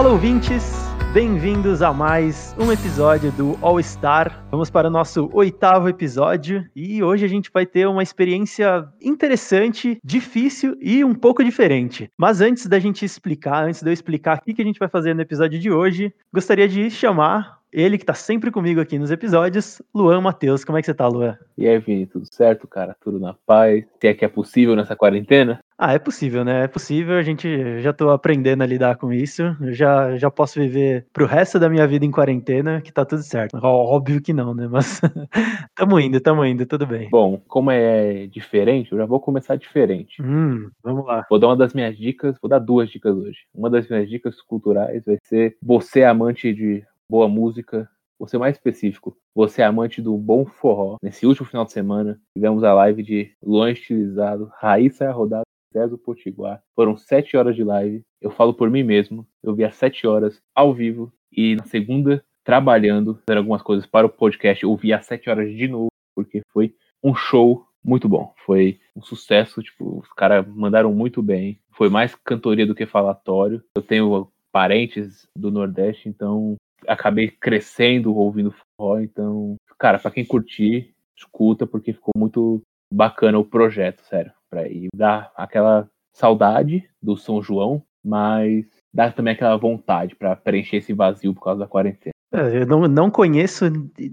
Fala ouvintes, bem-vindos a mais um episódio do All Star. Vamos para o nosso oitavo episódio e hoje a gente vai ter uma experiência interessante, difícil e um pouco diferente. Mas antes da gente explicar, antes de eu explicar o que a gente vai fazer no episódio de hoje, gostaria de chamar ele que tá sempre comigo aqui nos episódios, Luan Matheus. Como é que você tá, Luan? E aí, Vini, tudo certo, cara? Tudo na paz? Se é que é possível nessa quarentena? Ah, é possível, né? É possível, a gente já tô aprendendo a lidar com isso. Eu já, já posso viver pro resto da minha vida em quarentena, que tá tudo certo. Óbvio que não, né? Mas tamo indo, tamo indo, tudo bem. Bom, como é diferente, eu já vou começar diferente. Hum, vamos lá. Vou dar uma das minhas dicas, vou dar duas dicas hoje. Uma das minhas dicas culturais vai ser você é amante de boa música, você mais específico, você é amante do bom forró. Nesse último final de semana, tivemos a live de Luan Estilizado, Raíssa Rodada, César Potiguar. Foram sete horas de live. Eu falo por mim mesmo. Eu vi as sete horas ao vivo e na segunda, trabalhando, fazendo algumas coisas para o podcast, eu vi as sete horas de novo, porque foi um show muito bom. Foi um sucesso, tipo, os caras mandaram muito bem. Foi mais cantoria do que falatório. Eu tenho parentes do Nordeste, então acabei crescendo ouvindo forró, então, cara, para quem curtir, escuta porque ficou muito bacana o projeto, sério, para ir dar aquela saudade do São João, mas dá também aquela vontade para preencher esse vazio por causa da quarentena. É, eu não, não conheço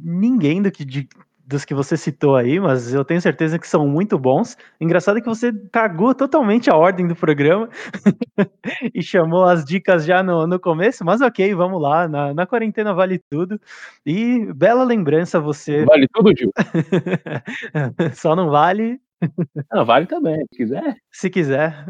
ninguém do que, de, dos que você citou aí, mas eu tenho certeza que são muito bons. Engraçado é que você cagou totalmente a ordem do programa e chamou as dicas já no, no começo, mas ok, vamos lá. Na, na quarentena vale tudo. E bela lembrança você. Vale tudo, Gil. Só não vale. Não, vale também, se quiser. Se quiser.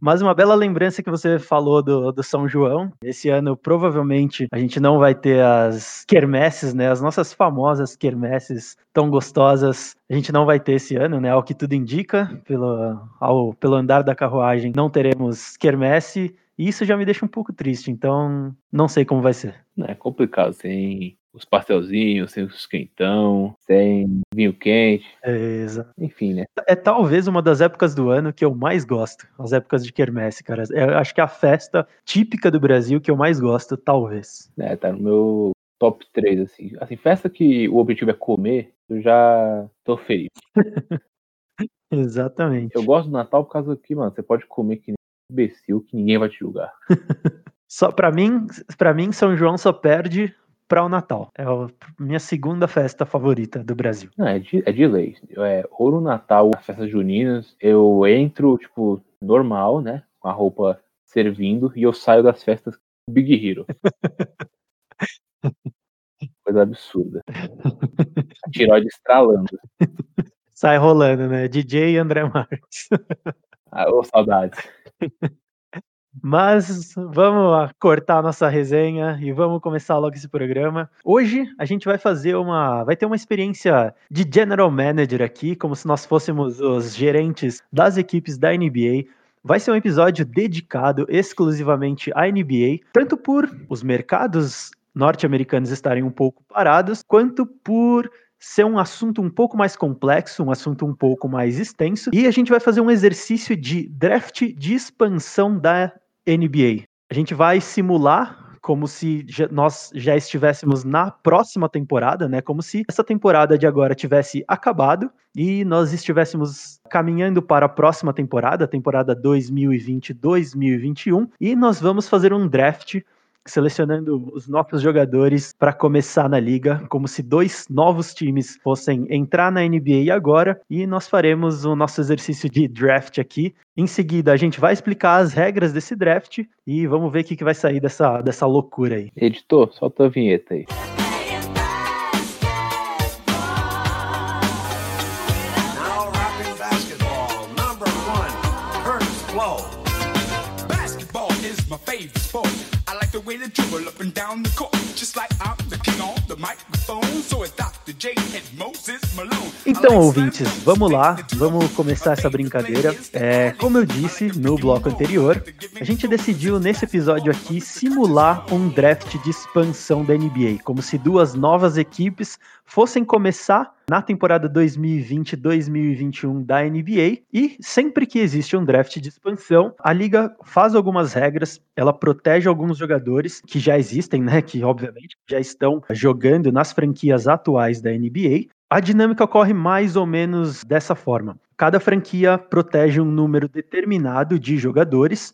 Mas uma bela lembrança que você falou do, do São João. Esse ano, provavelmente, a gente não vai ter as quermesses, né? As nossas famosas quermesses tão gostosas. A gente não vai ter esse ano, né? Ao que tudo indica, pelo, ao, pelo andar da carruagem, não teremos quermesse. E isso já me deixa um pouco triste, então não sei como vai ser. É complicado, sem os pastelzinhos, sem os quentão, sem vinho quente. É. Enfim, né? É talvez uma das épocas do ano que eu mais gosto, as épocas de quermesse, cara. Eu acho que é a festa típica do Brasil que eu mais gosto, talvez. É, tá no meu top 3, assim. Assim, festa que o objetivo é comer, eu já tô feliz. Exatamente. Eu gosto do Natal por causa que, mano, você pode comer que nem um imbecil que ninguém vai te julgar. só para mim, para mim São João só perde para o Natal. É a minha segunda festa favorita do Brasil. Não, é de, é de lei. É, ou no Natal, as festas juninas, eu entro, tipo, normal, né? Com a roupa servindo, e eu saio das festas Big Hero. Coisa absurda. A tiroide estralando. Sai rolando, né? DJ André Marques. Ah, ô, saudades. Mas vamos cortar a nossa resenha e vamos começar logo esse programa. Hoje a gente vai fazer uma. Vai ter uma experiência de general manager aqui, como se nós fôssemos os gerentes das equipes da NBA. Vai ser um episódio dedicado exclusivamente à NBA, tanto por os mercados norte-americanos estarem um pouco parados, quanto por ser um assunto um pouco mais complexo, um assunto um pouco mais extenso, e a gente vai fazer um exercício de draft de expansão da NBA. A gente vai simular como se nós já estivéssemos na próxima temporada, né? Como se essa temporada de agora tivesse acabado e nós estivéssemos caminhando para a próxima temporada, temporada 2020-2021, e nós vamos fazer um draft selecionando os nossos jogadores para começar na liga, como se dois novos times fossem entrar na NBA agora, e nós faremos o nosso exercício de draft aqui. Em seguida, a gente vai explicar as regras desse draft e vamos ver o que, que vai sair dessa, dessa loucura aí. Editor, solta a vinheta aí. Então, ouvintes, vamos lá, vamos começar essa brincadeira. É, como eu disse no bloco anterior, a gente decidiu nesse episódio aqui simular um draft de expansão da NBA, como se duas novas equipes fossem começar na temporada 2020-2021 da NBA e sempre que existe um draft de expansão, a liga faz algumas regras, ela protege alguns jogadores que já existem, né, que obviamente já estão jogando nas franquias atuais da NBA. A dinâmica ocorre mais ou menos dessa forma. Cada franquia protege um número determinado de jogadores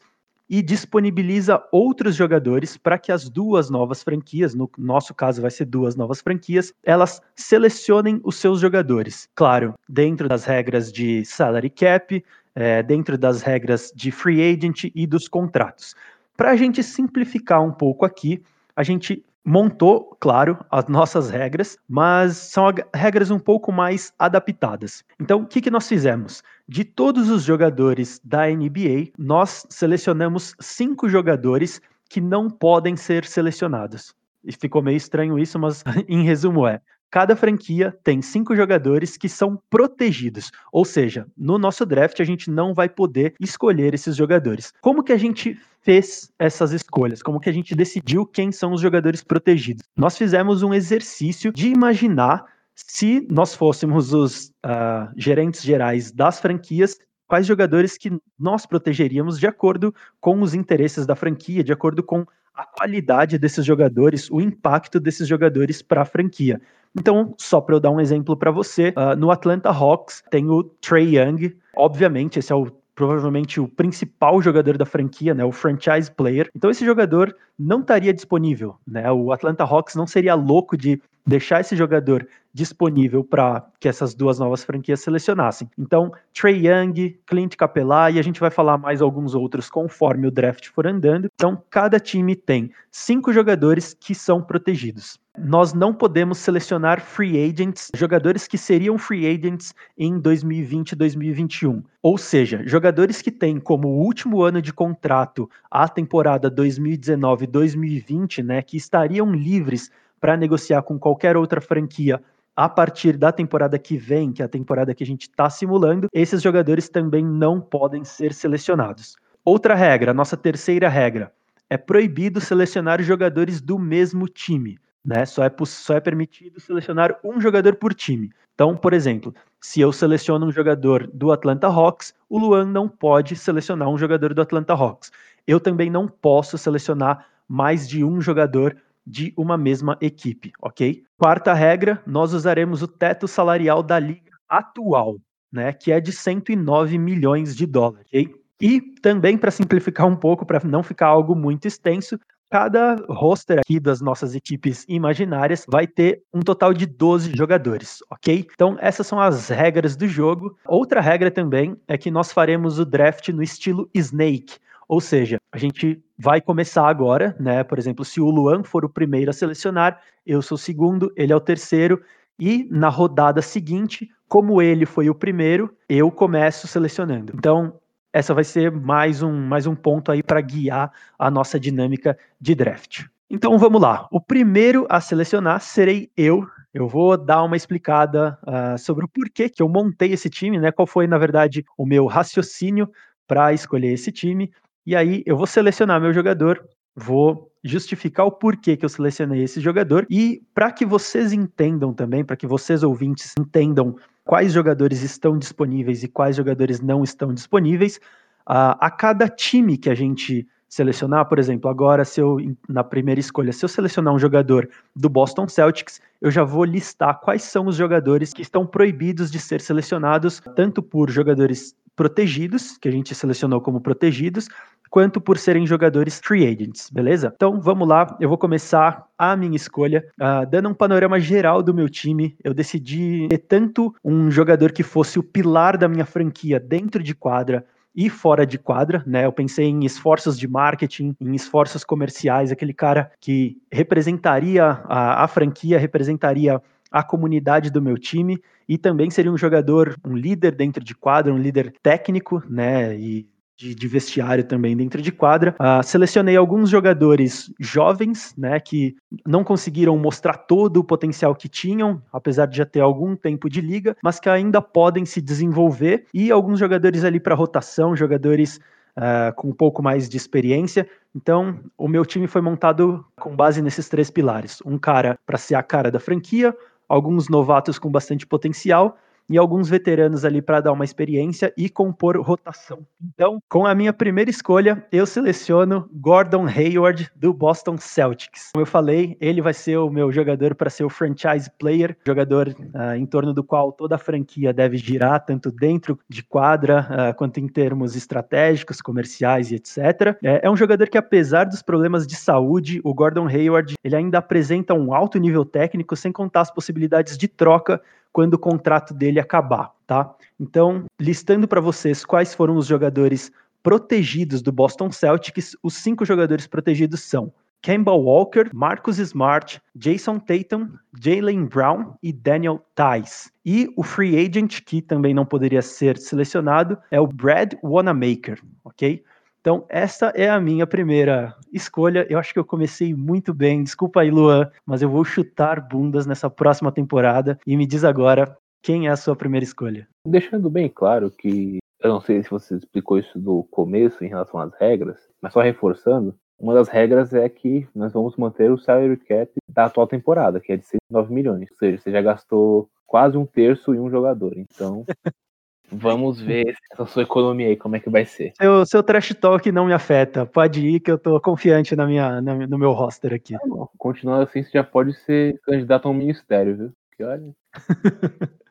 e disponibiliza outros jogadores para que as duas novas franquias, no nosso caso vai ser duas novas franquias, elas selecionem os seus jogadores. Claro, dentro das regras de salary cap, é, dentro das regras de free agent e dos contratos. Para a gente simplificar um pouco aqui, a gente montou, claro, as nossas regras, mas são regras um pouco mais adaptadas. Então, o que, que nós fizemos? De todos os jogadores da NBA, nós selecionamos cinco jogadores que não podem ser selecionados. E ficou meio estranho isso, mas em resumo é: cada franquia tem cinco jogadores que são protegidos. Ou seja, no nosso draft a gente não vai poder escolher esses jogadores. Como que a gente fez essas escolhas? Como que a gente decidiu quem são os jogadores protegidos? Nós fizemos um exercício de imaginar se nós fôssemos os uh, gerentes gerais das franquias, quais jogadores que nós protegeríamos de acordo com os interesses da franquia, de acordo com a qualidade desses jogadores, o impacto desses jogadores para a franquia. Então, só para eu dar um exemplo para você, uh, no Atlanta Hawks tem o Trey Young. Obviamente, esse é o provavelmente o principal jogador da franquia, né, o franchise player. Então esse jogador não estaria disponível, né? O Atlanta Hawks não seria louco de deixar esse jogador disponível para que essas duas novas franquias selecionassem. Então, Trey Young, Clint Capela e a gente vai falar mais alguns outros conforme o draft for andando. Então, cada time tem cinco jogadores que são protegidos. Nós não podemos selecionar free agents, jogadores que seriam free agents em 2020 e 2021. Ou seja, jogadores que têm como último ano de contrato a temporada 2019-2020, né, que estariam livres para negociar com qualquer outra franquia a partir da temporada que vem, que é a temporada que a gente está simulando, esses jogadores também não podem ser selecionados. Outra regra, nossa terceira regra, é proibido selecionar jogadores do mesmo time. Né? Só, é, só é permitido selecionar um jogador por time. Então, por exemplo, se eu seleciono um jogador do Atlanta Hawks, o Luan não pode selecionar um jogador do Atlanta Hawks. Eu também não posso selecionar mais de um jogador de uma mesma equipe, ok? Quarta regra, nós usaremos o teto salarial da liga atual, né, que é de 109 milhões de dólares, ok? E também para simplificar um pouco, para não ficar algo muito extenso, cada roster aqui das nossas equipes imaginárias vai ter um total de 12 jogadores, ok? Então, essas são as regras do jogo. Outra regra também é que nós faremos o draft no estilo Snake, ou seja, a gente vai começar agora, né? Por exemplo, se o Luan for o primeiro a selecionar, eu sou o segundo, ele é o terceiro, e na rodada seguinte, como ele foi o primeiro, eu começo selecionando. Então, essa vai ser mais um, mais um ponto aí para guiar a nossa dinâmica de draft. Então vamos lá. O primeiro a selecionar serei eu. Eu vou dar uma explicada uh, sobre o porquê que eu montei esse time, né? Qual foi, na verdade, o meu raciocínio para escolher esse time. E aí eu vou selecionar meu jogador, vou justificar o porquê que eu selecionei esse jogador e para que vocês entendam também, para que vocês ouvintes entendam quais jogadores estão disponíveis e quais jogadores não estão disponíveis, a cada time que a gente selecionar, por exemplo, agora se eu na primeira escolha, se eu selecionar um jogador do Boston Celtics, eu já vou listar quais são os jogadores que estão proibidos de ser selecionados, tanto por jogadores protegidos, que a gente selecionou como protegidos, quanto por serem jogadores free agents, beleza? Então vamos lá, eu vou começar a minha escolha, uh, dando um panorama geral do meu time. Eu decidi ter tanto um jogador que fosse o pilar da minha franquia dentro de quadra, e fora de quadra, né? Eu pensei em esforços de marketing, em esforços comerciais, aquele cara que representaria a, a franquia, representaria a comunidade do meu time e também seria um jogador, um líder dentro de quadra, um líder técnico, né? E de, de, vestiário também dentro de quadra. Uh, selecionei alguns jogadores jovens, né, que não conseguiram mostrar todo o potencial que tinham, apesar de já ter algum tempo de liga, mas que ainda podem se desenvolver, e alguns jogadores ali para rotação, jogadores uh, com um pouco mais de experiência. Então, o meu time foi montado com base nesses três pilares: um cara para ser a cara da franquia, alguns novatos com bastante potencial e alguns veteranos ali para dar uma experiência e compor rotação. Então, com a minha primeira escolha, eu seleciono Gordon Hayward do Boston Celtics. Como eu falei, ele vai ser o meu jogador para ser o franchise player, jogador uh, em torno do qual toda a franquia deve girar, tanto dentro de quadra uh, quanto em termos estratégicos, comerciais e etc. É, é um jogador que, apesar dos problemas de saúde, o Gordon Hayward ele ainda apresenta um alto nível técnico, sem contar as possibilidades de troca quando o contrato dele acabar, tá? Então, listando para vocês quais foram os jogadores protegidos do Boston Celtics, os cinco jogadores protegidos são Campbell Walker, Marcus Smart, Jason Tatum, Jalen Brown e Daniel Tice. E o free agent, que também não poderia ser selecionado, é o Brad Wanamaker, ok? Então, essa é a minha primeira escolha. Eu acho que eu comecei muito bem. Desculpa aí, Luan, mas eu vou chutar bundas nessa próxima temporada. E me diz agora quem é a sua primeira escolha. Deixando bem claro que eu não sei se você explicou isso no começo em relação às regras, mas só reforçando, uma das regras é que nós vamos manter o salary cap da atual temporada, que é de 9 milhões. Ou seja, você já gastou quase um terço em um jogador. Então, Vamos ver essa sua economia aí, como é que vai ser. Seu, seu trash talk não me afeta. Pode ir que eu tô confiante na minha, na, no meu roster aqui. Tá Continuando assim, você já pode ser candidato a um ministério, viu? Que olha.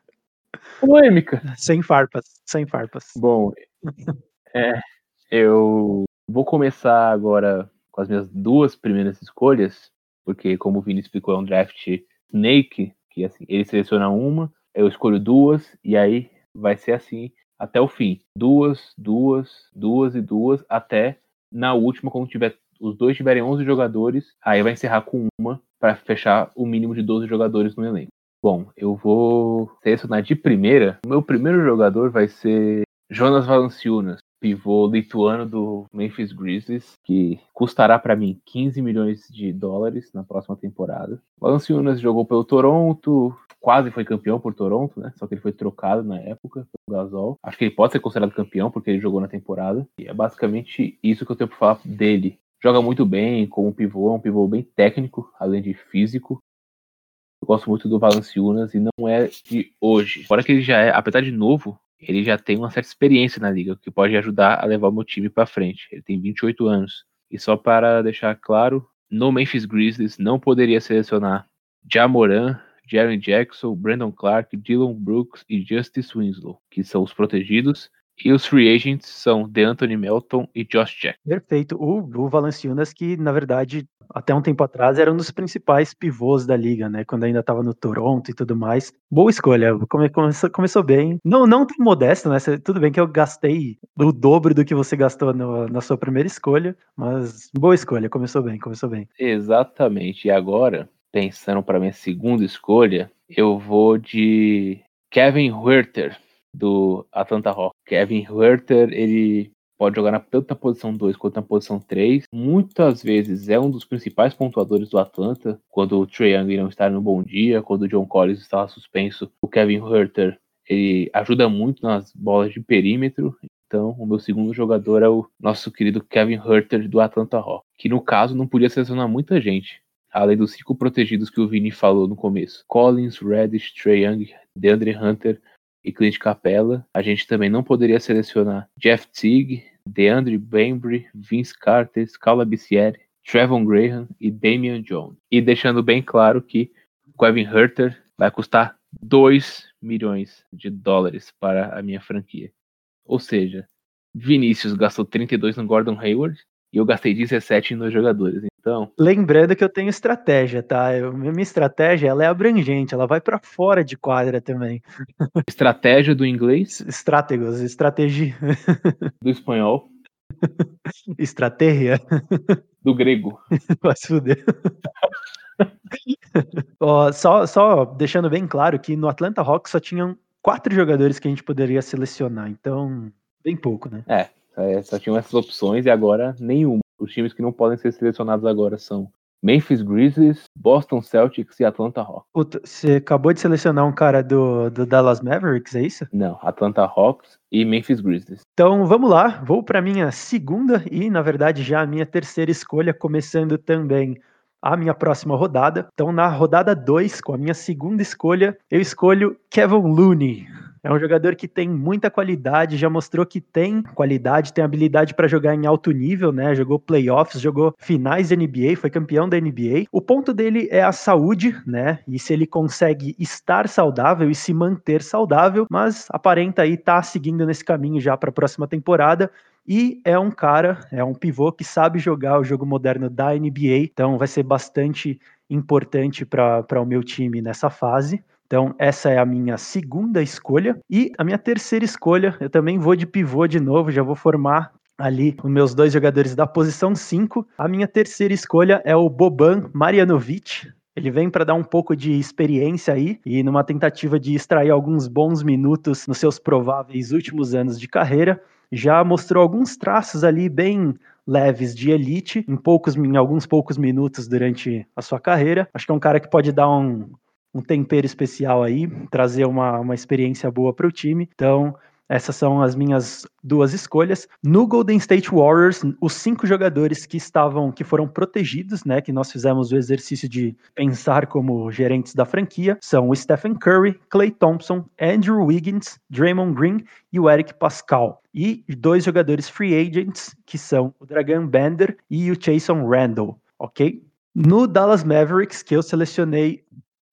Polêmica. Sem farpas, sem farpas. Bom, é, eu vou começar agora com as minhas duas primeiras escolhas, porque como o Vini explicou, é um draft Snake, que assim, ele seleciona uma, eu escolho duas, e aí vai ser assim até o fim. Duas, duas, duas e duas, até na última, quando tiver os dois tiverem 11 jogadores, aí vai encerrar com uma para fechar o mínimo de 12 jogadores no elenco. Bom, eu vou selecionar de primeira. O meu primeiro jogador vai ser Jonas Valanciunas, pivô lituano do Memphis Grizzlies, que custará para mim 15 milhões de dólares na próxima temporada. Valanciunas jogou pelo Toronto, quase foi campeão por Toronto, né? Só que ele foi trocado na época pelo Gasol. Acho que ele pode ser considerado campeão porque ele jogou na temporada. E é basicamente isso que eu tenho para falar dele. Joga muito bem como pivô, é um pivô bem técnico, além de físico. Eu gosto muito do Valanciunas e não é de hoje. Fora que ele já é, apesar de novo, ele já tem uma certa experiência na liga, que pode ajudar a levar o meu time para frente. Ele tem 28 anos. E só para deixar claro, no Memphis Grizzlies não poderia selecionar Jamoran, Jaren Jackson, Brandon Clark, Dylan Brooks e Justice Winslow, que são os protegidos. E os free agents são DeAnthony Melton e Josh Jack. Perfeito. O, o Valanciunas, que na verdade até um tempo atrás era um dos principais pivôs da liga, né? Quando ainda estava no Toronto e tudo mais. Boa escolha. Come, começou, começou bem. Não, não tão modesto, né? Tudo bem que eu gastei o dobro do que você gastou no, na sua primeira escolha, mas boa escolha. Começou bem, começou bem. Exatamente. E agora pensando para minha segunda escolha, eu vou de Kevin Huerter, do Atlanta Hawks. Kevin Huerter, ele pode jogar na, tanto na posição 2 quanto na posição 3. Muitas vezes é um dos principais pontuadores do Atlanta, quando o Trae Young não está no bom dia, quando o John Collins estava suspenso. O Kevin Huerter, ele ajuda muito nas bolas de perímetro, então, o meu segundo jogador é o nosso querido Kevin Herter do Atlanta Hawks, que no caso não podia selecionar muita gente além dos cinco protegidos que o Vini falou no começo. Collins, Reddish, Trey Young, DeAndre Hunter e Clint Capella. A gente também não poderia selecionar Jeff Teague, DeAndre Bembry, Vince Carter, Scala Bissieri, Trevon Graham e Damian Jones. E deixando bem claro que Kevin Herter vai custar 2 milhões de dólares para a minha franquia. Ou seja, Vinícius gastou 32 no Gordon Hayward e eu gastei 17 nos jogadores. Então, lembrando que eu tenho estratégia, tá? Eu, minha estratégia ela é abrangente, ela vai para fora de quadra também. Estratégia do inglês? Estrátegos, estratégia. Do espanhol? Estratégia. Do grego. Vai se fuder. Ó, só, só deixando bem claro que no Atlanta Hawks só tinham quatro jogadores que a gente poderia selecionar, então bem pouco, né? É, é, só tinham essas opções e agora nenhuma. Os times que não podem ser selecionados agora são Memphis Grizzlies, Boston Celtics e Atlanta Hawks. Puta, você acabou de selecionar um cara do, do Dallas Mavericks, é isso? Não, Atlanta Hawks e Memphis Grizzlies. Então vamos lá, vou para minha segunda e, na verdade, já a minha terceira escolha, começando também a minha próxima rodada. Então, na rodada 2, com a minha segunda escolha, eu escolho Kevin Looney. É um jogador que tem muita qualidade, já mostrou que tem qualidade, tem habilidade para jogar em alto nível, né? Jogou playoffs, jogou finais da NBA, foi campeão da NBA. O ponto dele é a saúde, né? E se ele consegue estar saudável e se manter saudável, mas aparenta aí estar tá seguindo nesse caminho já para a próxima temporada. E é um cara, é um pivô que sabe jogar o jogo moderno da NBA, então vai ser bastante importante para o meu time nessa fase. Então, essa é a minha segunda escolha. E a minha terceira escolha, eu também vou de pivô de novo, já vou formar ali os meus dois jogadores da posição 5. A minha terceira escolha é o Boban Marjanovic. Ele vem para dar um pouco de experiência aí e numa tentativa de extrair alguns bons minutos nos seus prováveis últimos anos de carreira, já mostrou alguns traços ali bem leves de elite em poucos em alguns poucos minutos durante a sua carreira. Acho que é um cara que pode dar um, um tempero especial aí, trazer uma, uma experiência boa para o time. Então, essas são as minhas duas escolhas. No Golden State Warriors, os cinco jogadores que estavam, que foram protegidos, né, que nós fizemos o exercício de pensar como gerentes da franquia, são o Stephen Curry, Clay Thompson, Andrew Wiggins, Draymond Green e o Eric Pascal. E dois jogadores free agents, que são o Dragan Bender e o Jason Randall, ok? No Dallas Mavericks, que eu selecionei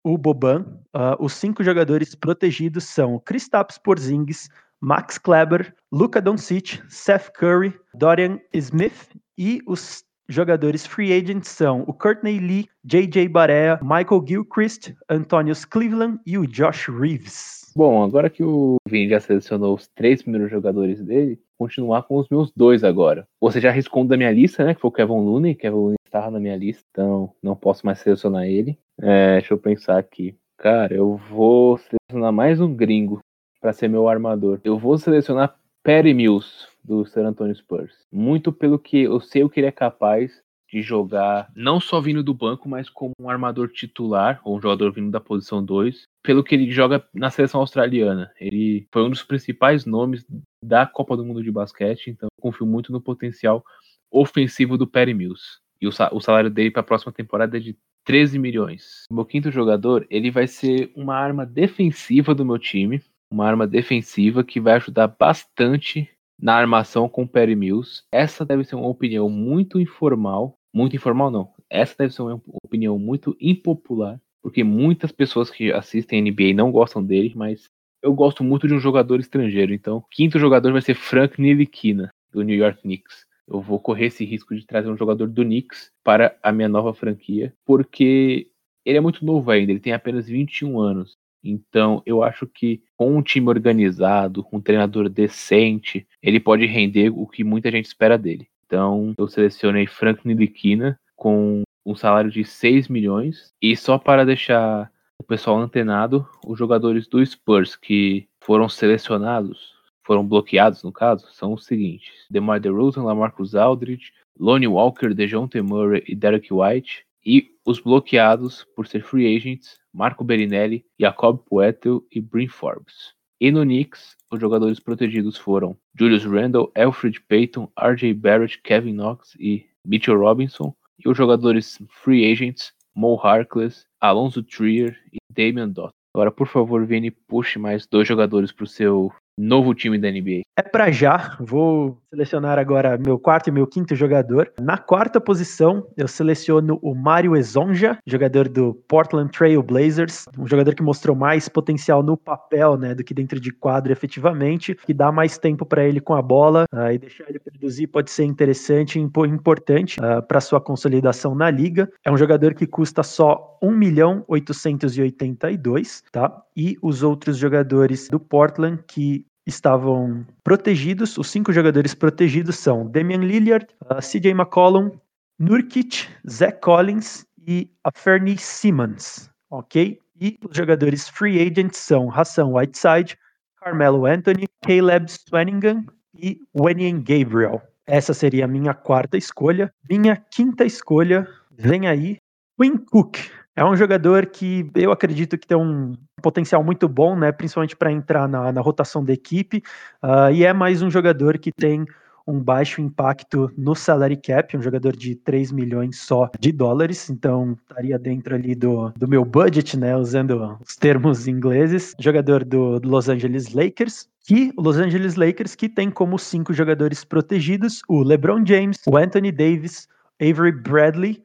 o Boban, uh, os cinco jogadores protegidos são Kristaps Porzingis, Max Kleber, Luka Doncic, Seth Curry, Dorian Smith e os jogadores free agents são o Courtney Lee, JJ Barea, Michael Gilchrist, Antonius Cleveland e o Josh Reeves. Bom, agora que o Vini já selecionou os três primeiros jogadores dele, continuar com os meus dois agora. Você já arriscou um da minha lista, né? Que foi o Kevin Looney. Kevin Looney estava na minha lista, então não posso mais selecionar ele. É, deixa eu pensar aqui. Cara, eu vou selecionar mais um gringo para ser meu armador. Eu vou selecionar Perry Mills do San Antonio Spurs. Muito pelo que eu sei o que ele é capaz de jogar, não só vindo do banco, mas como um armador titular, ou um jogador vindo da posição 2, pelo que ele joga na seleção australiana. Ele foi um dos principais nomes da Copa do Mundo de basquete, então confio muito no potencial ofensivo do Perry Mills. E o, salário dele para a próxima temporada é de 13 milhões. O meu quinto jogador, ele vai ser uma arma defensiva do meu time, uma arma defensiva que vai ajudar bastante na armação com o Perry Mills. Essa deve ser uma opinião muito informal, muito informal não. Essa deve ser uma opinião muito impopular, porque muitas pessoas que assistem NBA não gostam dele, mas eu gosto muito de um jogador estrangeiro. Então, quinto jogador vai ser Frank Nilikina, do New York Knicks eu vou correr esse risco de trazer um jogador do Knicks para a minha nova franquia, porque ele é muito novo ainda, ele tem apenas 21 anos. Então, eu acho que com um time organizado, um treinador decente, ele pode render o que muita gente espera dele. Então, eu selecionei Frank Nilikina com um salário de 6 milhões e só para deixar o pessoal antenado, os jogadores do Spurs que foram selecionados foram bloqueados, no caso, são os seguintes: DeMar DeRozan, LaMarcus Aldridge, Lonnie Walker, DeJounte Murray e Derek White. E os bloqueados por ser free agents, Marco Berinelli, Jacob Poetel e Bryn Forbes. E no Knicks, os jogadores protegidos foram Julius Randle, Alfred Payton, RJ Barrett, Kevin Knox e Mitchell Robinson. E os jogadores free agents, Mo Harkless, Alonso Trier e Damian Dot. Agora, por favor, Vini, puxe mais dois jogadores para o seu novo time da NBA? É para já. Vou selecionar agora meu quarto e meu quinto jogador. Na quarta posição, eu seleciono o Mario Ezonja, jogador do Portland Trail Blazers, um jogador que mostrou mais potencial no papel, né, do que dentro de quadro efetivamente, que dá mais tempo para ele com a bola uh, e deixar ele produzir pode ser interessante e importante uh, ah, para sua consolidação na liga. É um jogador que custa só 1 milhão 882, tá? E os outros jogadores do Portland que estavam protegidos, os cinco jogadores protegidos são Damian Lillard, uh, CJ McCollum, Nurkic, Zach Collins e Fernie Simmons, ok? E os jogadores free agents são Hassan Whiteside, Carmelo Anthony, Caleb Swanningham e Wenyen Gabriel. Essa seria a minha quarta escolha. Minha quinta escolha vem aí, Quinn Cook, é um jogador que eu acredito que tem um potencial muito bom, né? Principalmente para entrar na, na, rotação da equipe. Uh, e é mais um jogador que tem um baixo impacto no salary cap, um jogador de 3 milhões só de dólares, então estaria dentro ali do, do meu budget, né, usando os termos ingleses. Jogador do, do Los Angeles Lakers, que Los Angeles Lakers que tem como cinco jogadores protegidos o LeBron James, o Anthony Davis, Avery Bradley,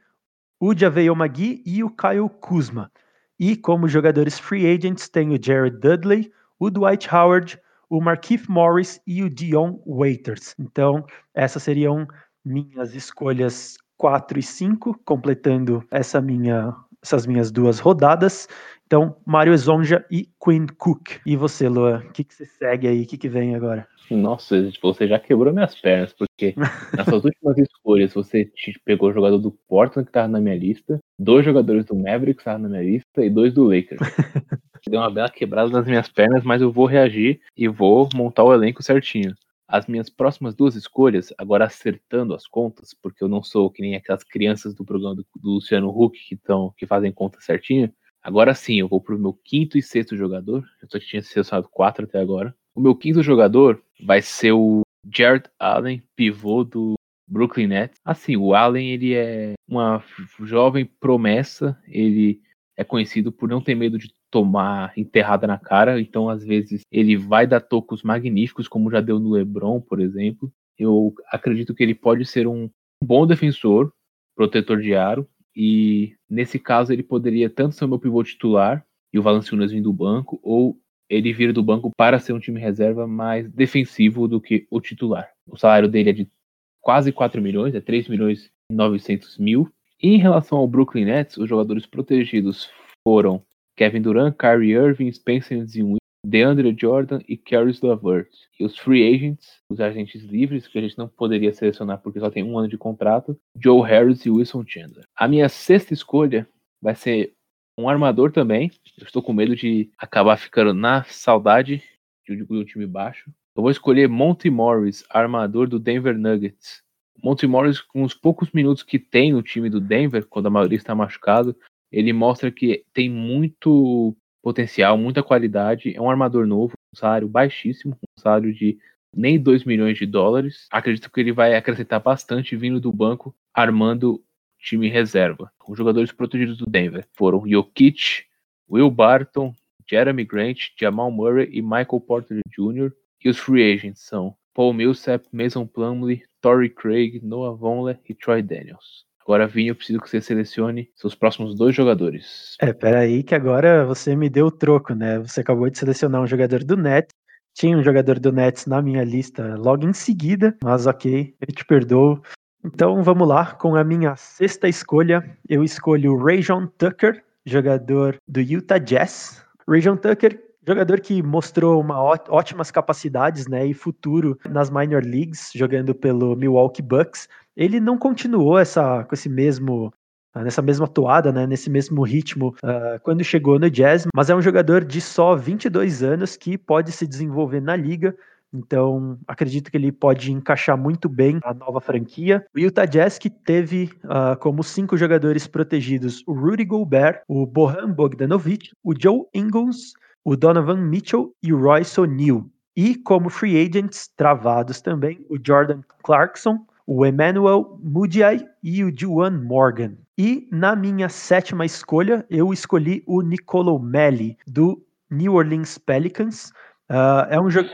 o JaVale McGee e o Kyle Kuzma. E como jogadores free agents tem o Jared Dudley, o Dwight Howard, o Markieff Morris e o Dion Waiters. Então, essas seriam minhas escolhas 4 e 5, completando essa minha, essas minhas duas rodadas. Então, Mário Zonja e Quinn Cook. E você, Luan, o que, que você segue aí? O que, que vem agora? Nossa, você já quebrou minhas pernas, porque nas suas últimas escolhas você pegou o jogador do Portland que estava na minha lista, dois jogadores do Mavericks que estavam na minha lista e dois do Lakers. Deu uma bela quebrada nas minhas pernas, mas eu vou reagir e vou montar o elenco certinho. As minhas próximas duas escolhas, agora acertando as contas, porque eu não sou que nem aquelas crianças do programa do, do Luciano Huck que, tão, que fazem conta certinho. Agora sim, eu vou pro meu quinto e sexto jogador. Eu só tinha selecionado quatro até agora. O meu quinto jogador vai ser o Jared Allen, pivô do Brooklyn Nets. Assim, o Allen ele é uma jovem promessa. Ele é conhecido por não ter medo de tomar enterrada na cara, então às vezes ele vai dar tocos magníficos, como já deu no LeBron, por exemplo. Eu acredito que ele pode ser um bom defensor, protetor de aro, e nesse caso ele poderia tanto ser o meu pivô titular e o Valanciunas vir do banco, ou ele vir do banco para ser um time reserva mais defensivo do que o titular. O salário dele é de quase 4 milhões, é 3 milhões e 900 mil. E em relação ao Brooklyn Nets, os jogadores protegidos foram Kevin Durant, Kyrie Irving, Spencer Dinwiddie, DeAndre Jordan e Caris LeVert. E os free agents, os agentes livres, que a gente não poderia selecionar porque só tem um ano de contrato, Joe Harris e Wilson Chandler. A minha sexta escolha vai ser um armador também. Eu estou com medo de acabar ficando na saudade de um time baixo. Eu vou escolher Monty Morris, armador do Denver Nuggets. Monty Morris, com os poucos minutos que tem no time do Denver, quando a maioria está machucado, ele mostra que tem muito potencial, muita qualidade. É um armador novo, um salário baixíssimo, um salário de nem 2 milhões de dólares. Acredito que ele vai acrescentar bastante vindo do banco, armando time reserva. Os jogadores protegidos do Denver foram Jokic, Will Barton, Jeremy Grant, Jamal Murray e Michael Porter Jr. E os free agents são Paul Millsap, Mason Plumlee, Torrey Craig, Noah Vonleh e Troy Daniels. Agora, Vini, eu preciso que você selecione seus próximos dois jogadores. É, peraí, que agora você me deu o troco, né? Você acabou de selecionar um jogador do Nets. Tinha um jogador do Nets na minha lista logo em seguida, mas ok, eu te perdoo. Então vamos lá, com a minha sexta escolha, eu escolho o Rajon Tucker, jogador do Utah Jazz. Rajon Tucker Jogador que mostrou uma ótimas capacidades né, e futuro nas minor leagues, jogando pelo Milwaukee Bucks. Ele não continuou essa, com esse mesmo nessa mesma toada, né, nesse mesmo ritmo uh, quando chegou no Jazz, mas é um jogador de só 22 anos que pode se desenvolver na liga, então acredito que ele pode encaixar muito bem a nova franquia. O Utah Jazz que teve uh, como cinco jogadores protegidos o Rudy Gobert, o Bohan Bogdanovic, o Joe Ingles, o Donovan Mitchell e o Royce O'Neal. E como free agents travados também, o Jordan Clarkson, o Emmanuel Mudiay e o Juan Morgan. E na minha sétima escolha, eu escolhi o Nicolo Melli, do New Orleans Pelicans. Uh, é um jogo.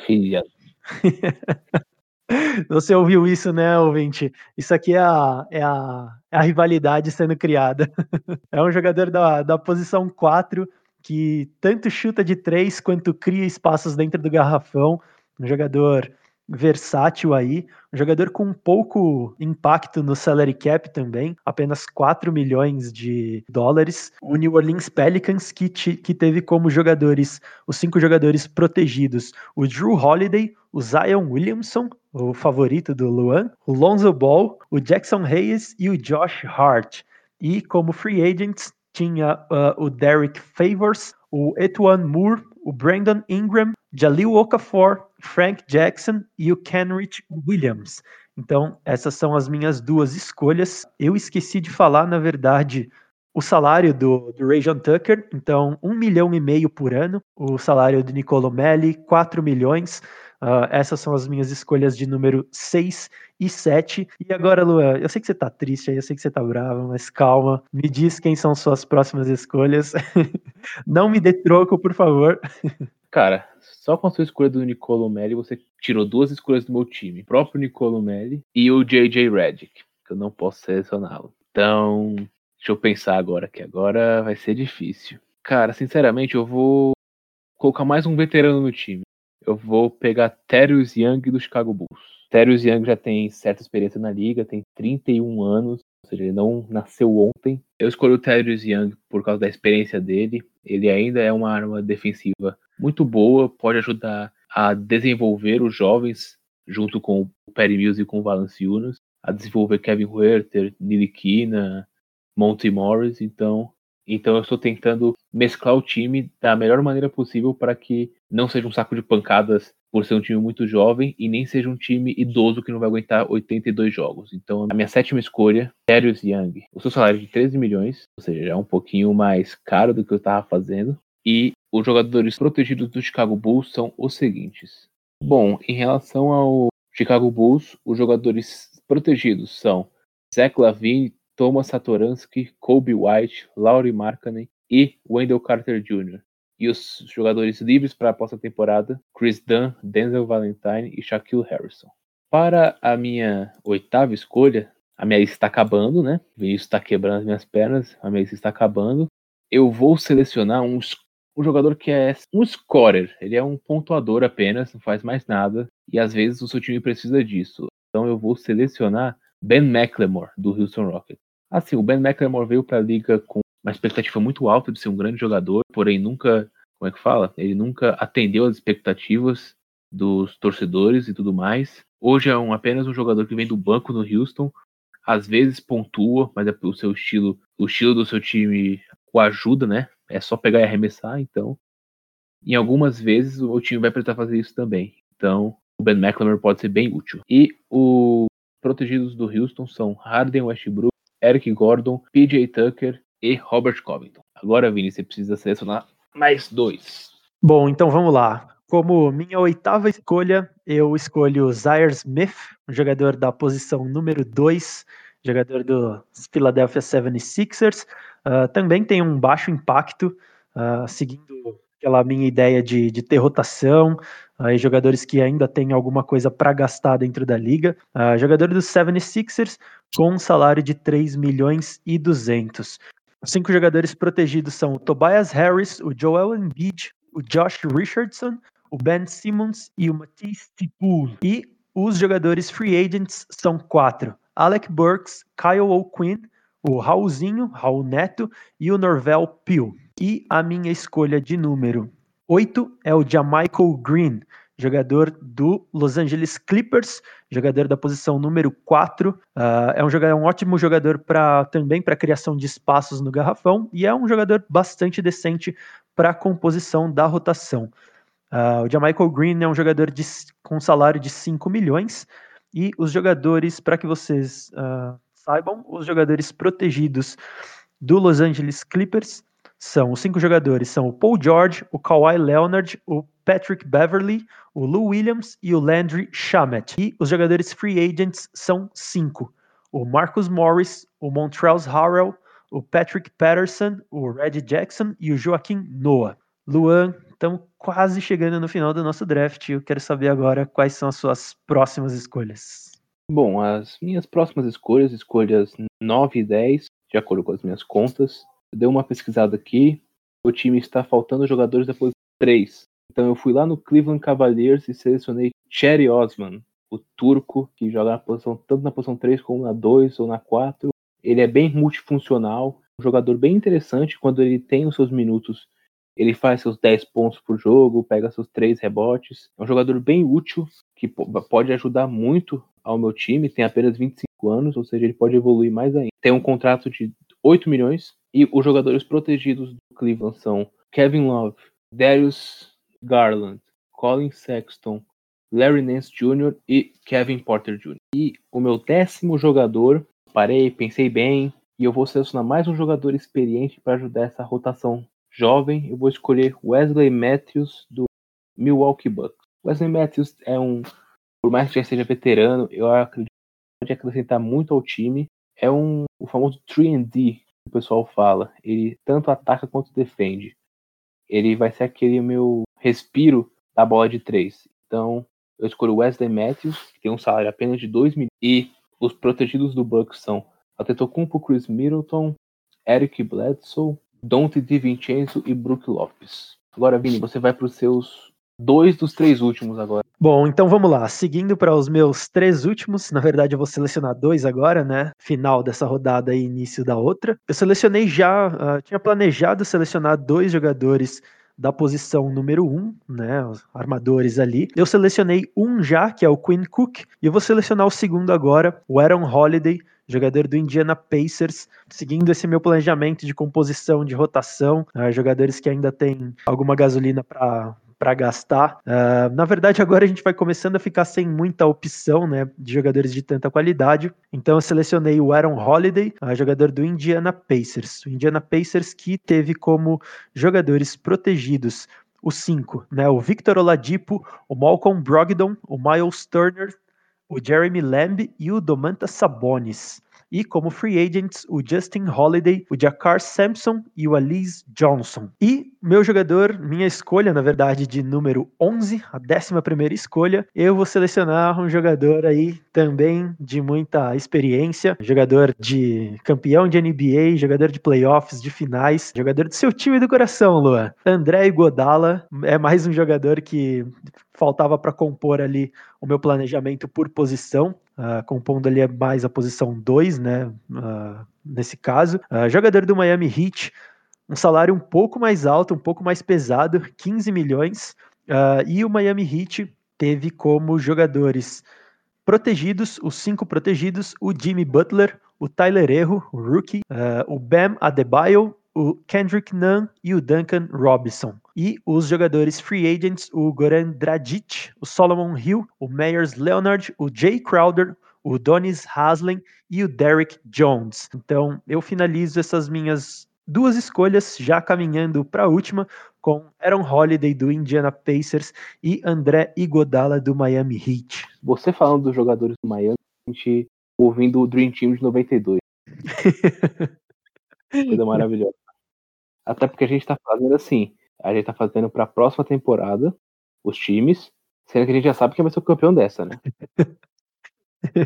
Você ouviu isso, né, ouvinte? Isso aqui é a, é a, é a rivalidade sendo criada. é um jogador da, da posição 4 que tanto chuta de três quanto cria espaços dentro do garrafão. Um jogador versátil aí, um jogador com pouco impacto no salary cap também, apenas 4 milhões de dólares. O New Orleans Pelicans, que, que teve como jogadores, os cinco jogadores protegidos, o Drew Holiday, o Zion Williamson, o favorito do Luan, o Lonzo Ball, o Jackson Hayes e o Josh Hart. E como free agents, tinha uh, o Derek Favors, o Etuan Moore, o Brandon Ingram, Jalil Okafor, Frank Jackson e o Kenrich Williams. Então, essas são as minhas duas escolhas. Eu esqueci de falar, na verdade, o salário do, do Rajon Tucker. Então, um milhão e meio por ano. O salário do Nicolo Melli, 4 milhões. Uh, essas são as minhas escolhas de número 6 e 7. E agora, Luan, eu sei que você tá triste aí, eu sei que você tá bravo, mas calma. Me diz quem são suas próximas escolhas. Não me dê troco, por favor. Cara, só com a sua escolha do Nicolo Melli, você tirou duas escolhas do meu time. O próprio Nicolo Melli e o JJ Redick, que eu não posso selecioná-lo. Então, deixa eu pensar agora, que agora vai ser difícil. Cara, sinceramente, eu vou colocar mais um veterano no time. Eu vou pegar Terius Young do Chicago Bulls. Terius Young já tem certa experiência na liga, tem 31 anos, ou seja, ele não nasceu ontem. Eu escolhi o Terius Young por causa da experiência dele. Ele ainda é uma arma defensiva muito boa, pode ajudar a desenvolver os jovens junto com o Perry Mills e com o Valanciunas, a desenvolver Kevin Huerter, Nilikina, Monty Morris, então então eu estou tentando mesclar o time da melhor maneira possível para que não seja um saco de pancadas por ser um time muito jovem e nem seja um time idoso que não vai aguentar 82 jogos. Então a minha sétima escolha, Darius Young. O seu salário é de 13 milhões, ou seja, é um pouquinho mais caro do que eu estava fazendo. E os jogadores protegidos do Chicago Bulls são os seguintes. Bom, em relação ao Chicago Bulls, os jogadores protegidos são Zach Lavine, Thomas Satoransky, Kobe White, Laurie Markkanen e Wendell Carter Jr. E os jogadores livres para a pós-temporada, Chris Dunn, Denzel Valentine e Shaquille Harrison. Para a minha oitava escolha, a minha lista está acabando, né? Vinícius está quebrando as minhas pernas, a minha lista está acabando. Eu vou selecionar um um jogador que é um scorer, ele é um pontuador apenas, não faz mais nada, e às vezes o seu time precisa disso. Então eu vou selecionar Ben McLemore, do Houston Rockets. Assim, o Ben McLemore veio para a liga com uma expectativa muito alta de ser um grande jogador, porém nunca, como é que fala? Ele nunca atendeu às expectativas dos torcedores e tudo mais. Hoje é um, apenas um jogador que vem do banco no Houston, às vezes pontua, mas é o seu estilo, o estilo do seu time o ajuda, né? É só pegar e arremessar, então em algumas vezes o time vai precisar fazer isso também. Então o Ben McLemore pode ser bem útil. E os protegidos do Houston são Harden Westbrook, Eric Gordon, PJ Tucker e Robert Covington. Agora, Vini, você precisa selecionar mais dois. Bom, então vamos lá. Como minha oitava escolha, eu escolho Zaire Smith, um jogador da posição número 2, jogador do Philadelphia 76ers. Uh, também tem um baixo impacto, uh, seguindo aquela minha ideia de, de ter rotação, uh, jogadores que ainda têm alguma coisa para gastar dentro da liga. Uh, jogador dos 76ers com um salário de 3 milhões e 200. Os cinco jogadores protegidos são o Tobias Harris, o Joel Embiid, o Josh Richardson, o Ben Simmons e o Matisse Tipul. E os jogadores free agents são quatro. Alec Burks, Kyle O'Quinn, o Raulzinho, Raul Neto e o Norvel Pio. E a minha escolha de número 8 é o Jamichael Green, jogador do Los Angeles Clippers, jogador da posição número 4. Uh, ah, é um, jogador, um ótimo jogador pra, também para criação de espaços no garrafão e é um jogador bastante decente para a composição da rotação. Uh, o Jamichael Green é um jogador de, com salário de 5 milhões e os jogadores, para que vocês uh, saibam, os jogadores protegidos do Los Angeles Clippers são os cinco jogadores são o Paul George, o Kawhi Leonard, o Patrick Beverly, o Lou Williams e o Landry Shamet. E os jogadores free agents são cinco: o Marcus Morris, o Montrezl Harrell, o Patrick Patterson, o Reggie Jackson e o Joaquim Noah. Luan, estamos quase chegando no final do nosso draft. Eu quero saber agora quais são as suas próximas escolhas. Bom, as minhas próximas escolhas, escolhas 9 e 10, de acordo com as minhas contas, eu dei uma pesquisada aqui. O time está faltando jogadores da posição 3. Então eu fui lá no Cleveland Cavaliers e selecionei Cherry Osman, o turco, que joga na posição, tanto na posição 3 como na 2 ou na 4. Ele é bem multifuncional, um jogador bem interessante quando ele tem os seus minutos. Ele faz seus 10 pontos por jogo, pega seus 3 rebotes. É um jogador bem útil, que pode ajudar muito ao meu time, tem apenas 25 anos, ou seja, ele pode evoluir mais ainda. Tem um contrato de 8 milhões e os jogadores protegidos do Cleveland são Kevin Love, Darius Garland, Colin Sexton, Larry Nance Jr. e Kevin Porter Jr. E o meu décimo jogador, parei, pensei bem, e eu vou selecionar mais um jogador experiente para ajudar essa rotação jovem. Eu vou escolher Wesley Matthews do Milwaukee Bucks. Wesley Matthews é um, por mais que já seja veterano, eu acredito que pode acrescentar muito ao time. É um o famoso 3D que o pessoal fala. Ele tanto ataca quanto defende. Ele vai ser aquele meu respiro da bola de três. Então, eu escolho Wesley Matthews, que tem um salário apenas de 2 milhões. E os protegidos do Bucks são Antetokounmpo, Chris Middleton, Eric Bledsoe, Dante DiVincenzo e Brook Lopes. Agora, Vini, você vai para os seus dois dos três últimos agora. Bom, então vamos lá. Seguindo para os meus três últimos, na verdade eu vou selecionar dois agora, né? Final dessa rodada e início da outra. Eu selecionei já, uh, tinha planejado selecionar dois jogadores da posição número 1, um, né, os armadores ali. Eu selecionei um já, que é o Quinn Cook, e eu vou selecionar o segundo agora, o Aaron Holiday, jogador do Indiana Pacers, seguindo esse meu planejamento de composição, de rotação, uh, jogadores que ainda têm alguma gasolina para para gastar. Uh, na verdade, agora a gente vai começando a ficar sem muita opção, né, de jogadores de tanta qualidade. Então eu selecionei o Aaron Holiday, uh, jogador do Indiana Pacers. O Indiana Pacers que teve como jogadores protegidos os cinco, né, o Victor Oladipo, o Malcolm Brogdon, o Miles Turner, o Jeremy Lamb e o Domantas Sabonis e como free agents o Justin Holiday, o Jakar Sampson e o Alice Johnson. E meu jogador, minha escolha, na verdade, de número 11, a 11 primeira escolha, eu vou selecionar um jogador aí também de muita experiência, jogador de campeão de NBA, jogador de playoffs, de finais, jogador do seu time do coração, Luan. André Godala é mais um jogador que faltava para compor ali o meu planejamento por posição uh, compondo ali mais a posição 2, né, uh, nesse caso. Uh, jogador do Miami Heat, um salário um pouco mais alto, um pouco mais pesado, 15 milhões, e o Miami Heat teve como jogadores protegidos, os cinco protegidos, o Jimmy Butler, o Tyler Erro, o rookie, o Bam Adebayo, o Kendrick Nunn e o Duncan Robinson. E os jogadores free agents, o Goran Dragic, o Solomon Hill, o Myers Leonard, o Jay Crowder, o Donis Haslem e o Derrick Jones. Então, eu finalizo essas minhas duas escolhas, já caminhando para a última, com Aaron Holiday do Indiana Pacers e André Iguodala do Miami Heat. Você falando dos jogadores do Miami, a gente ouvindo o Dream Team de 92. Coisa maravilhosa. Até porque a gente tá fazendo assim. A gente tá fazendo pra próxima temporada os times, sendo que a gente já sabe quem vai ser o campeão dessa, né?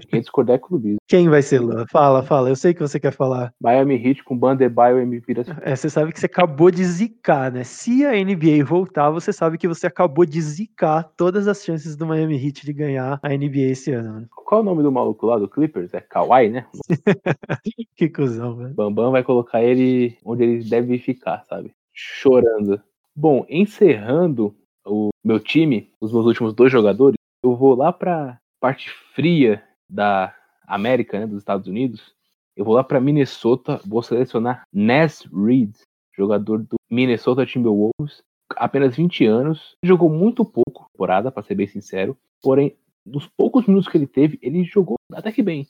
Quem discordar é clubismo. Quem vai ser, Luan? Fala, fala. Eu sei que você quer falar. Miami Heat com Bandebaio MVP da é, Você sabe que você acabou de zicar, né? Se a NBA voltar, você sabe que você acabou de zicar todas as chances do Miami Heat de ganhar a NBA esse ano. Né? Qual é o nome do maluco lá do Clippers? É Kawhi, né? que cuzão, velho. Bambam vai colocar ele onde ele deve ficar, sabe? Chorando. Bom, encerrando o meu time, os meus últimos dois jogadores, eu vou lá pra parte fria da América, né, dos Estados Unidos, eu vou lá para Minnesota, vou selecionar Nas Reed, jogador do Minnesota Timberwolves, apenas 20 anos, jogou muito pouco temporada, para ser bem sincero, porém, dos poucos minutos que ele teve, ele jogou até que bem.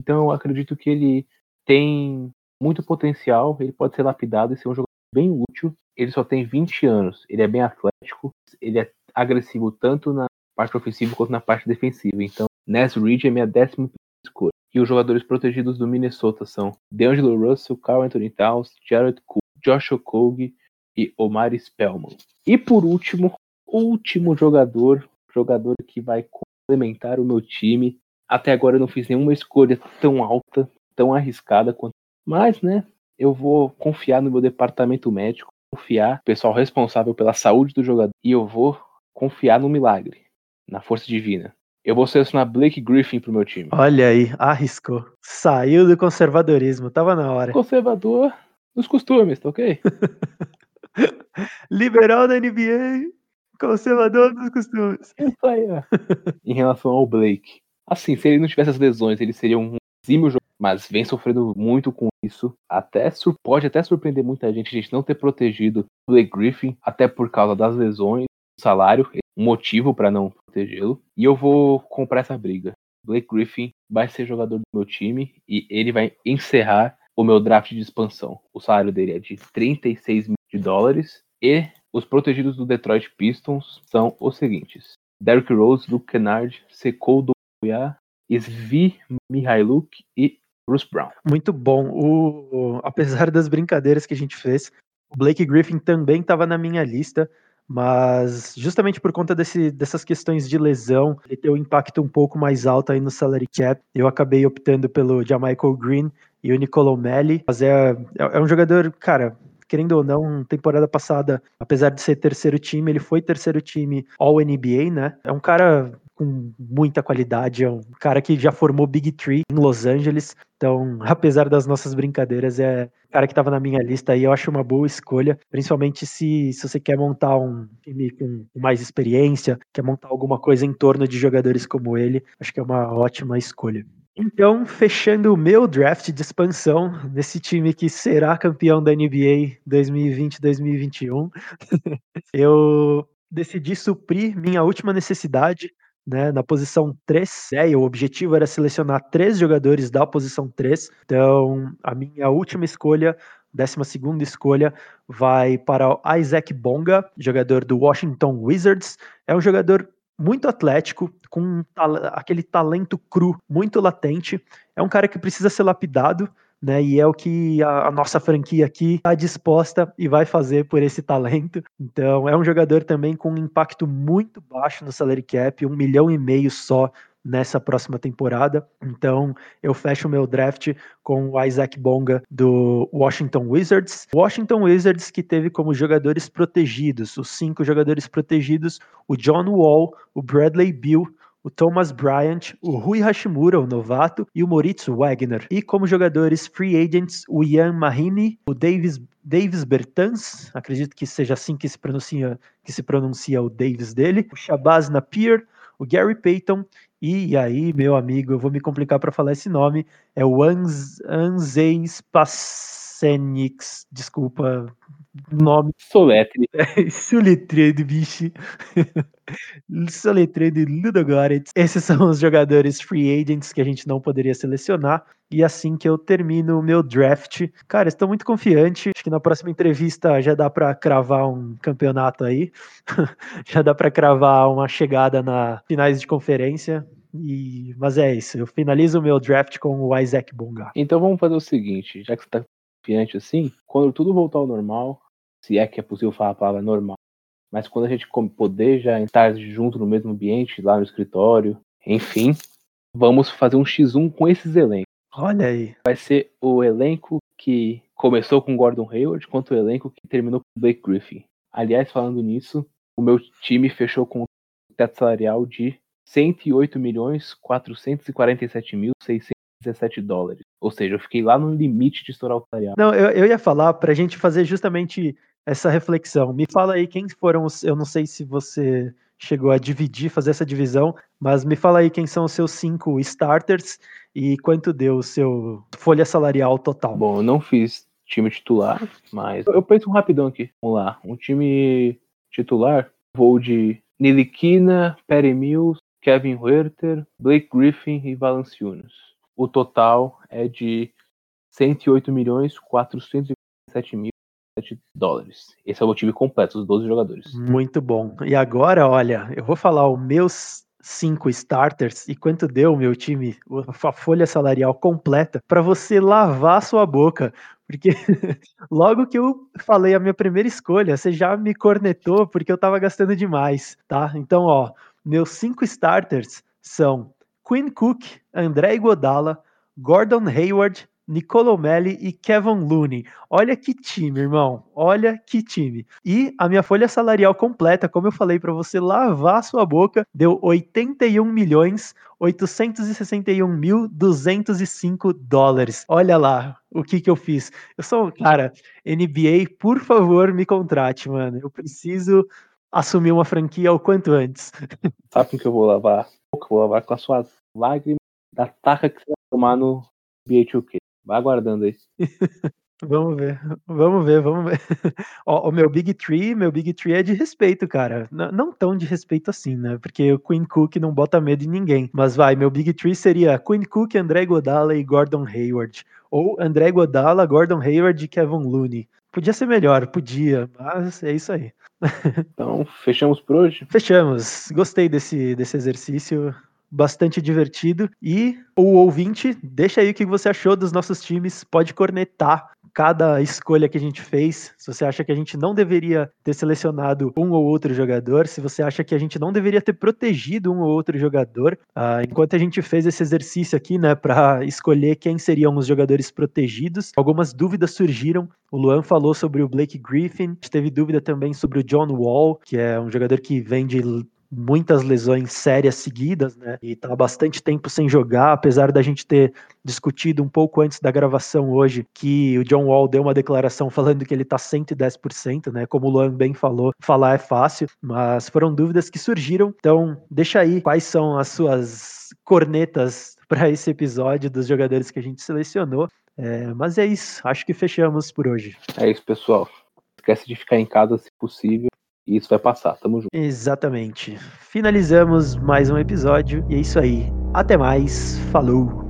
Então, eu acredito que ele tem muito potencial, ele pode ser lapidado e ser um jogador bem útil. Ele só tem 20 anos, ele é bem atlético, ele é agressivo tanto na parte ofensiva quanto na parte defensiva. Então, Ness Reed é minha décima escolha. E os jogadores protegidos do Minnesota são DeAngelo Russell, Carl Anthony Towns, Jared Cook, Josh Okogie e Omar Spellman. E por último, último jogador, jogador que vai complementar o meu time. Até agora eu não fiz nenhuma escolha tão alta, tão arriscada quanto. Mas, né, eu vou confiar no meu departamento médico, confiar no pessoal responsável pela saúde do jogador e eu vou confiar no milagre na força divina. Eu vou selecionar Blake Griffin pro meu time. Olha aí, arriscou. Saiu do conservadorismo, tava na hora. Conservador nos costumes, tá ok? Liberal da NBA, conservador nos costumes. Isso aí, ó. em relação ao Blake. Assim, se ele não tivesse as lesões, ele seria um exímio jogador, mas vem sofrendo muito com isso. Até pode até surpreender muita gente a gente não ter protegido o Blake Griffin, até por causa das lesões, salário um motivo para não protegê-lo. E eu vou comprar essa briga. Blake Griffin vai ser jogador do meu time e ele vai encerrar o meu draft de expansão. O salário dele é de 36 mil dólares e os protegidos do Detroit Pistons são os seguintes: Derrick Rose, Luke Kennard, Sekou Douya, Svi Mihailuk e Bruce Brown. Muito bom. O, o, apesar das brincadeiras que a gente fez, o Blake Griffin também estava na minha lista, mas justamente por conta desse, dessas questões de lesão, ele tem um impacto um pouco mais alto aí no salary cap, eu acabei optando pelo Jamichael Green e o Nicolo Melli, mas é, é, é um jogador, cara, querendo ou não, temporada passada, apesar de ser terceiro time, ele foi terceiro time All-NBA, né? É um cara com muita qualidade, é um cara que já formou Big Tree em Los Angeles, então, apesar das nossas brincadeiras, é um cara que estava na minha lista e eu acho uma boa escolha, principalmente se, se você quer montar um time com mais experiência, quer montar alguma coisa em torno de jogadores como ele, acho que é uma ótima escolha. Então, fechando o meu draft de expansão desse time que será campeão da NBA 2020-2021, eu decidi suprir minha última necessidade né, na posição 3. É, o objetivo era selecionar três jogadores da posição 3. Então, a minha última escolha, 12 escolha, vai para o Isaac Bonga, jogador do Washington Wizards. É um jogador muito atlético, com aquele talento cru muito latente. É um cara que precisa ser lapidado, né? E é o que a, a nossa franquia aqui está disposta e vai fazer por esse talento. Então, é um jogador também com um impacto muito baixo no salary cap, um milhão e meio só nessa próxima temporada. Então, eu fecho o meu draft com o Isaac Bonga do Washington Wizards. Washington Wizards que teve como jogadores protegidos, os cinco jogadores protegidos, o John Wall, o Bradley Bill, o Thomas Bryant, o Rui Hashimura, o novato, e o Moritz Wagner. E como jogadores free agents, o Ian Mahini, o Davis, Davis Bertans, acredito que seja assim que se pronuncia, que se pronuncia o Davis dele, o Shabazz Napier, o Gary Payton e aí, meu amigo, eu vou me complicar para falar esse nome, é o Anz, Anzeis Passenix, desculpa, nome. Soletre. É, Soletre de bicho. Soletre de Ludogorets. Esses são os jogadores free agents que a gente não poderia selecionar. E assim que eu termino o meu draft, cara, estou muito confiante. Acho que na próxima entrevista já dá para cravar um campeonato aí. já dá para cravar uma chegada na finais de conferência. E, mas é isso, eu finalizo o meu draft com o Isaac Bonga. Então vamos fazer o seguinte, já que você tá confiante assim, quando tudo voltar ao normal, se é que é possível falar a palavra normal, mas quando a gente poder já estar junto no mesmo ambiente, lá no escritório, enfim, vamos fazer um X1 com esses elencos. Olha aí. Vai ser o elenco que começou com Gordon Hayward, quanto o elenco que terminou com Blake Griffin. Aliás, falando nisso, o meu time fechou com um teto salarial de 108 milhões 447 mil 617 dólares. Ou seja, eu fiquei lá no limite de estourar o salarial. Não, eu, eu ia falar para a gente fazer justamente essa reflexão. Me fala aí quem foram os. Eu não sei se você chegou a dividir, fazer essa divisão, mas me fala aí quem são os seus cinco starters e quanto deu o seu folha salarial total. Bom, eu não fiz time titular, mas eu penso um rapidão aqui. Vamos lá. Um time titular, vou de Nilikina, Perry Mills, Kevin Huerter, Blake Griffin e Valanciunas. O total é de 108 milhões 447 mil dólares. Esse é o time completo, os 12 jogadores. Muito bom. E agora, olha, eu vou falar os meus cinco starters e quanto deu o meu time, a folha salarial completa, para você lavar sua boca. Porque logo que eu falei a minha primeira escolha, você já me cornetou porque eu tava gastando demais, tá? Então, ó, meus cinco starters são Quinn Cook, André Iguodala, Gordon Hayward, Nicolo Melli e Kevin Looney. Olha que time, irmão. Olha que time. E a minha folha salarial completa, como eu falei para você lavar sua boca, deu 81 milhões 861 mil 205 dólares. Olha lá o que que eu fiz. Eu sou, cara, NBA, por favor, me contrate, mano. Eu preciso assumir uma franquia o quanto antes. Sabe com que eu vou lavar? Eu vou com as suas lágrimas da taca que você vai tomar no BH2K. Vai aguardando aí. Vamos ver, vamos ver, vamos ver. o meu Big Tree, meu Big Tree é de respeito, cara. N não tão de respeito assim, né? Porque o Queen Cook não bota medo em ninguém. Mas vai, meu Big Tree seria Queen Cook, André Godala e Gordon Hayward. Ou André Godala, Gordon Hayward e Kevin Looney. Podia ser melhor, podia, mas é isso aí. Então, fechamos por hoje? Fechamos. Gostei desse, desse exercício bastante divertido. E o ouvinte, deixa aí o que você achou dos nossos times, pode cornetar cada escolha que a gente fez. Se você acha que a gente não deveria ter selecionado um ou outro jogador, se você acha que a gente não deveria ter protegido um ou outro jogador, uh, enquanto a gente fez esse exercício aqui, né, para escolher quem seriam os jogadores protegidos, algumas dúvidas surgiram. O Luan falou sobre o Blake Griffin, teve dúvida também sobre o John Wall, que é um jogador que vem de muitas lesões sérias seguidas, né? E tá bastante tempo sem jogar, apesar da gente ter discutido um pouco antes da gravação hoje que o John Wall deu uma declaração falando que ele tá 110%, né? Como o Luan bem falou, falar é fácil, mas foram dúvidas que surgiram. Então, deixa aí quais são as suas cornetas para esse episódio dos jogadores que a gente selecionou. É, mas é isso, acho que fechamos por hoje. É isso, pessoal. Esquece de ficar em casa se possível e isso vai passar. Tamo junto. Exatamente. Finalizamos mais um episódio e é isso aí. Até mais. Falou.